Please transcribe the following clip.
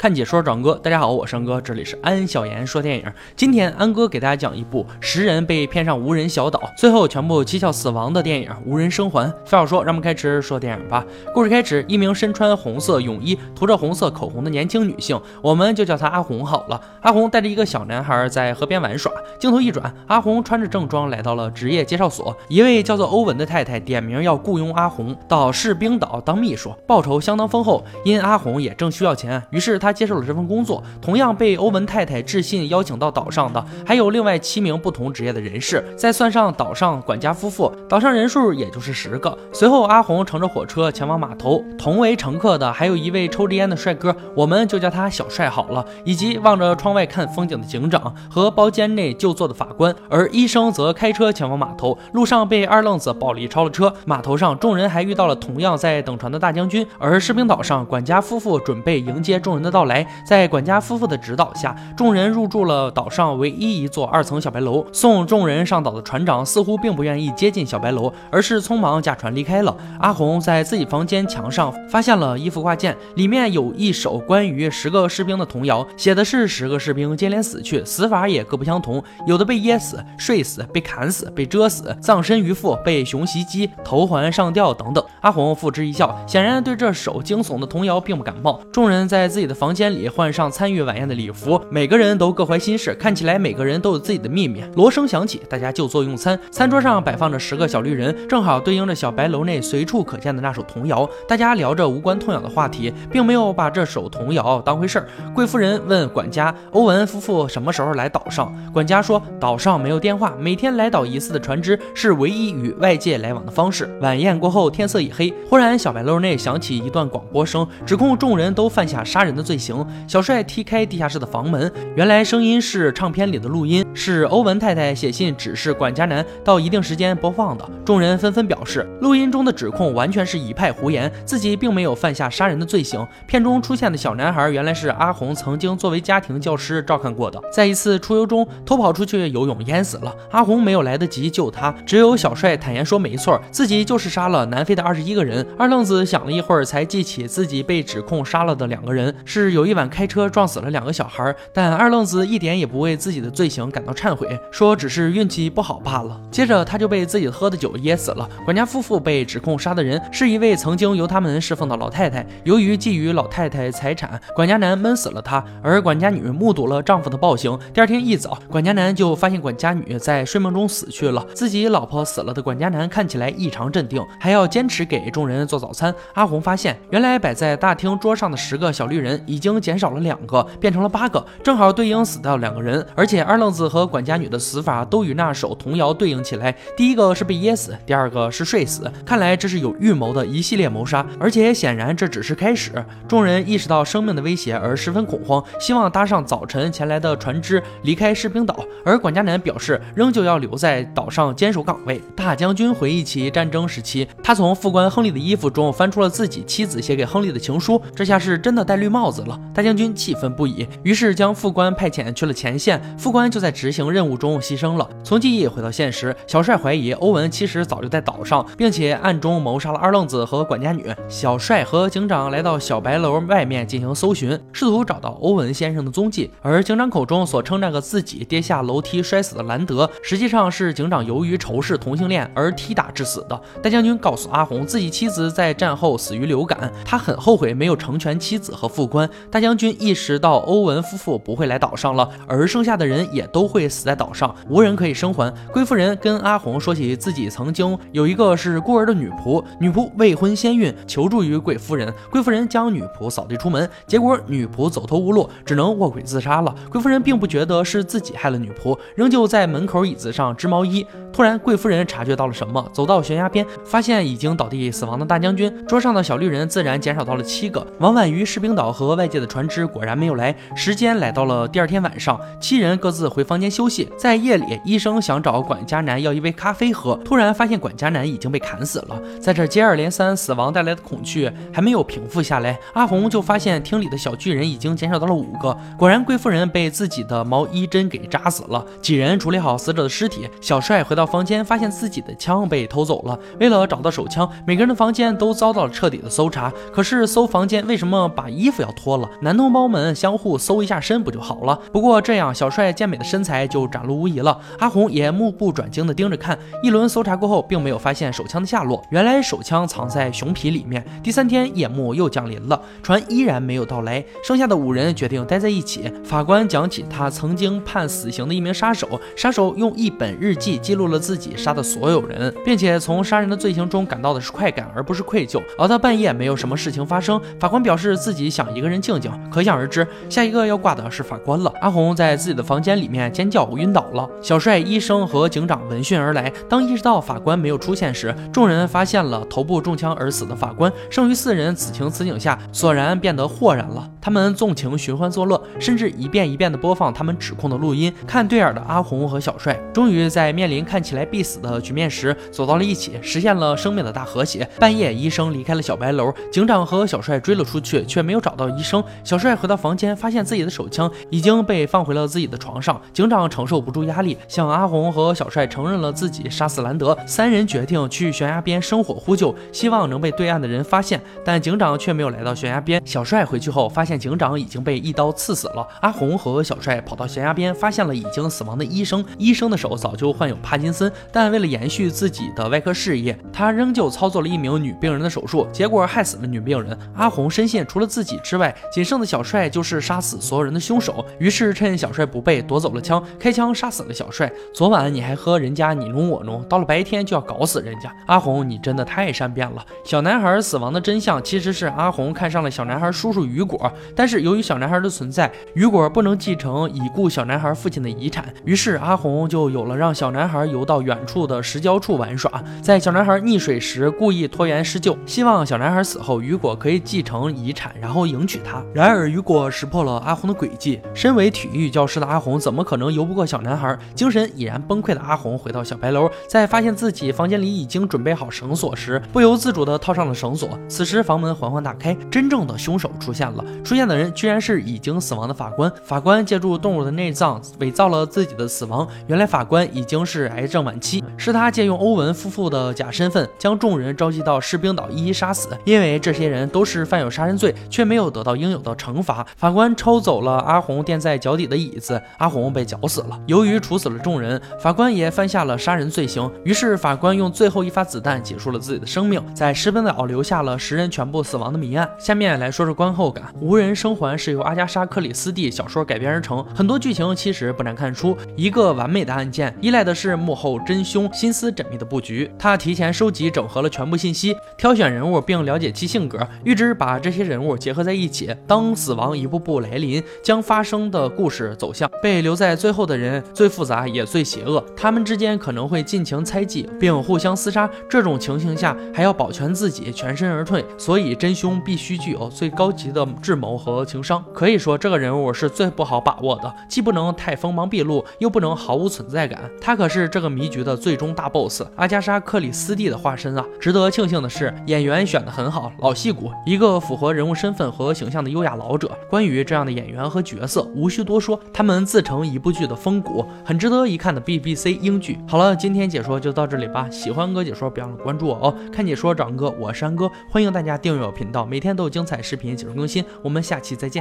看解说长哥，大家好，我是安哥，这里是安小言说电影。今天安哥给大家讲一部十人被骗上无人小岛，最后全部蹊跷死亡的电影《无人生还》。废话说，让我们开始说电影吧。故事开始，一名身穿红色泳衣、涂着红色口红的年轻女性，我们就叫她阿红好了。阿红带着一个小男孩在河边玩耍。镜头一转，阿红穿着正装来到了职业介绍所，一位叫做欧文的太太点名要雇佣阿红到士兵岛当秘书，报酬相当丰厚。因阿红也正需要钱，于是他。他接受了这份工作，同样被欧文太太致信邀请到岛上的还有另外七名不同职业的人士，再算上岛上管家夫妇，岛上人数也就是十个。随后，阿红乘着火车前往码头，同为乘客的还有一位抽着烟的帅哥，我们就叫他小帅好了，以及望着窗外看风景的警长和包间内就坐的法官。而医生则开车前往码头，路上被二愣子暴力超了车。码头上，众人还遇到了同样在等船的大将军，而士兵岛上，管家夫妇准备迎接众人的到。到来，在管家夫妇的指导下，众人入住了岛上唯一一座二层小白楼。送众人上岛的船长似乎并不愿意接近小白楼，而是匆忙驾船离开了。阿红在自己房间墙上发现了一幅挂件，里面有一首关于十个士兵的童谣，写的是十个士兵接连死去，死法也各不相同，有的被噎死、睡死、被砍死、被蛰死、葬身鱼腹、被熊袭击、头环上吊等等。阿红付之一笑，显然对这首惊悚的童谣并不感冒。众人在自己的房。房间里换上参与晚宴的礼服，每个人都各怀心事，看起来每个人都有自己的秘密。锣声响起，大家就坐用餐。餐桌上摆放着十个小绿人，正好对应着小白楼内随处可见的那首童谣。大家聊着无关痛痒的话题，并没有把这首童谣当回事儿。贵夫人问管家欧文夫妇什么时候来岛上，管家说岛上没有电话，每天来岛一次的船只是唯一与外界来往的方式。晚宴过后，天色已黑，忽然小白楼内响起一段广播声，指控众人都犯下杀人的罪。行，小帅踢开地下室的房门，原来声音是唱片里的录音，是欧文太太写信指示管家男到一定时间播放的。众人纷纷表示，录音中的指控完全是一派胡言，自己并没有犯下杀人的罪行。片中出现的小男孩原来是阿红曾经作为家庭教师照看过的，在一次出游中偷跑出去游泳淹死了。阿红没有来得及救他，只有小帅坦言说没错，自己就是杀了南非的二十一个人。二愣子想了一会儿，才记起自己被指控杀了的两个人是。有一晚开车撞死了两个小孩，但二愣子一点也不为自己的罪行感感到忏悔，说只是运气不好罢了。接着他就被自己喝的酒噎死了。管家夫妇被指控杀的人是一位曾经由他们侍奉的老太太，由于觊觎老太太财产，管家男闷死了她，而管家女目睹了丈夫的暴行。第二天一早，管家男就发现管家女在睡梦中死去了，自己老婆死了的管家男看起来异常镇定，还要坚持给众人做早餐。阿红发现，原来摆在大厅桌上的十个小绿人。已经减少了两个，变成了八个，正好对应死掉两个人。而且二愣子和管家女的死法都与那首童谣对应起来。第一个是被噎死，第二个是睡死。看来这是有预谋的一系列谋杀。而且显然这只是开始。众人意识到生命的威胁而十分恐慌，希望搭上早晨前来的船只离开士兵岛。而管家男表示仍旧要留在岛上坚守岗位。大将军回忆起战争时期，他从副官亨利的衣服中翻出了自己妻子写给亨利的情书。这下是真的戴绿帽子了。大将军气愤不已，于是将副官派遣去了前线。副官就在执行任务中牺牲了。从记忆回到现实，小帅怀疑欧文其实早就在岛上，并且暗中谋杀了二愣子和管家女。小帅和警长来到小白楼外面进行搜寻，试图找到欧文先生的踪迹。而警长口中所称那个自己跌下楼梯摔死的兰德，实际上是警长由于仇视同性恋而踢打致死的。大将军告诉阿红，自己妻子在战后死于流感，他很后悔没有成全妻子和副官。大将军意识到欧文夫妇不会来岛上了，而剩下的人也都会死在岛上，无人可以生还。贵夫人跟阿红说起自己曾经有一个是孤儿的女仆，女仆未婚先孕，求助于贵夫人。贵夫人将女仆扫地出门，结果女仆走投无路，只能卧轨自杀了。贵夫人并不觉得是自己害了女仆，仍旧在门口椅子上织毛衣。突然，贵夫人察觉到了什么，走到悬崖边，发现已经倒地死亡的大将军。桌上的小绿人自然减少到了七个。往返于士兵岛和外界的船只果然没有来。时间来到了第二天晚上，七人各自回房。间休息。在夜里，医生想找管家男要一杯咖啡喝，突然发现管家男已经被砍死了。在这接二连三死亡带来的恐惧还没有平复下来，阿红就发现厅里的小巨人已经减少到了五个。果然，贵妇人被自己的毛衣针给扎死了。几人处理好死者的尸体，小帅回到房间，发现自己的枪被偷走了。为了找到手枪，每个人的房间都遭到了彻底的搜查。可是搜房间为什么把衣服要脱了？男同胞们相互搜一下身不就好了？不过这样，小帅健美的身材就展露无遗了。阿红也目不转睛地盯着看。一轮搜查过后，并没有发现手枪的下落。原来手枪藏在熊皮里面。第三天，夜幕又降临了，船依然没有到来。剩下的五人决定待在一起。法官讲起他曾经判死刑的一名杀手，杀手用一本日记记录了自己杀的所有人，并且从杀人的罪行中感到的是快感，而不是愧疚。熬到半夜，没有什么事情发生。法官表示自己想一个人静静。可想而知，下一个要挂的是法官了。阿红在自己的房间里面尖叫，晕倒了。小帅、医生和警长闻讯而来。当意识到法官没有出现时，众人发现了头部中枪而死的法官。剩余四人此情此景下，索然变得豁然了。他们纵情寻欢作乐，甚至一遍一遍地播放他们指控的录音。看对眼的阿红和小帅，终于在面临看起来必死的局面时，走到了一起，实现了生命的大和谐。半夜，医生离开了小白楼，警长和小帅追了出去，却没有找到医生。小帅回到房间，发现自己的手枪已经被放回了自己的床上。警长承受不住压力，向阿红和小帅承认了自己杀死兰德。三人决定去悬崖边生火呼救，希望能被对岸的人发现。但警长却没有来到悬崖边。小帅回去后，发现警长已经被一刀刺死了。阿红和小帅跑到悬崖边，发现了已经死亡的医生。医生的手早就患有帕金森，但为了延续自己的外科事业，他仍旧操作了一名女病人的手术，结果害死了女病人。阿红深陷，除了自己之外，仅剩的小帅就是杀死所有人的凶手。于是趁小帅不备，夺走了枪，开枪杀死了小帅。昨晚你还和人家你侬我侬，到了白天就要搞死人家。阿红，你真的太善变了。小男孩死亡的真相其实是阿红看上了小男孩叔叔雨果，但是由于小男孩的存在，雨果不能继承已故小男孩父亲的遗产，于是阿红就有了让小男孩游到远处的石礁处玩耍，在小男孩溺水时故意拖延施救，希望小男孩死后雨果可以继承遗产，然后迎娶他。然而雨果识破了阿红的诡计，身为体育教师的阿红怎么可能能游不过小男孩？精神已然崩溃的阿红回到小白楼，在发现自己房间里已经准备好绳索时，不由自主地套上了绳索。此时房门缓缓打开，真正的凶手出现了。出现的人居然是已经死亡的法官。法官借助动物的内脏伪造了自己的死亡。原来法官已经是癌症晚期，是他借用欧文夫妇的假身份，将众人召集到士兵岛一一杀死。因为这些人都是犯有杀人罪，却没有得到应有的惩罚。法官抽走了阿红垫在脚底的椅子，阿红被绞死了。由于处死了众人，法官也犯下了杀人罪行。于是法官用最后一发子弹结束了自己的生命，在石本岛留下了十人全部死亡的谜案。下面来说说观后感，《无人生还》是由阿加莎·克里斯蒂小说改编而成，很多剧情其实不难看出，一个完美的案件依赖的是幕后真凶心思缜密的布局。他提前收集整合了全部信息，挑选人物并了解其性格，预知把这些人物结合在一起，当死亡一步步来临，将发生的故事走向被留在最后的人最复杂也最邪恶，他们之间可能会尽情猜忌并互相厮杀。这种情形下还要保全自己全身而退，所以真凶必须具有最高级的智谋和情商。可以说这个人物是最不好把握的，既不能太锋芒毕露，又不能毫无存在感。他可是这个迷局的最终大 boss，阿加莎·克里斯蒂的化身啊！值得庆幸的是，演员选的很好，老戏骨，一个符合人物身份和形象的优雅老者。关于这样的演员和角色，无需多说，他们自成一部剧的风骨，很值得一看的 BBC 英剧。好了，今天解说就到这里吧。喜欢哥解说，别忘了关注我哦。看解说长哥，我是安哥，欢迎大家订阅我频道，每天都有精彩视频解说更新。我们下期再见。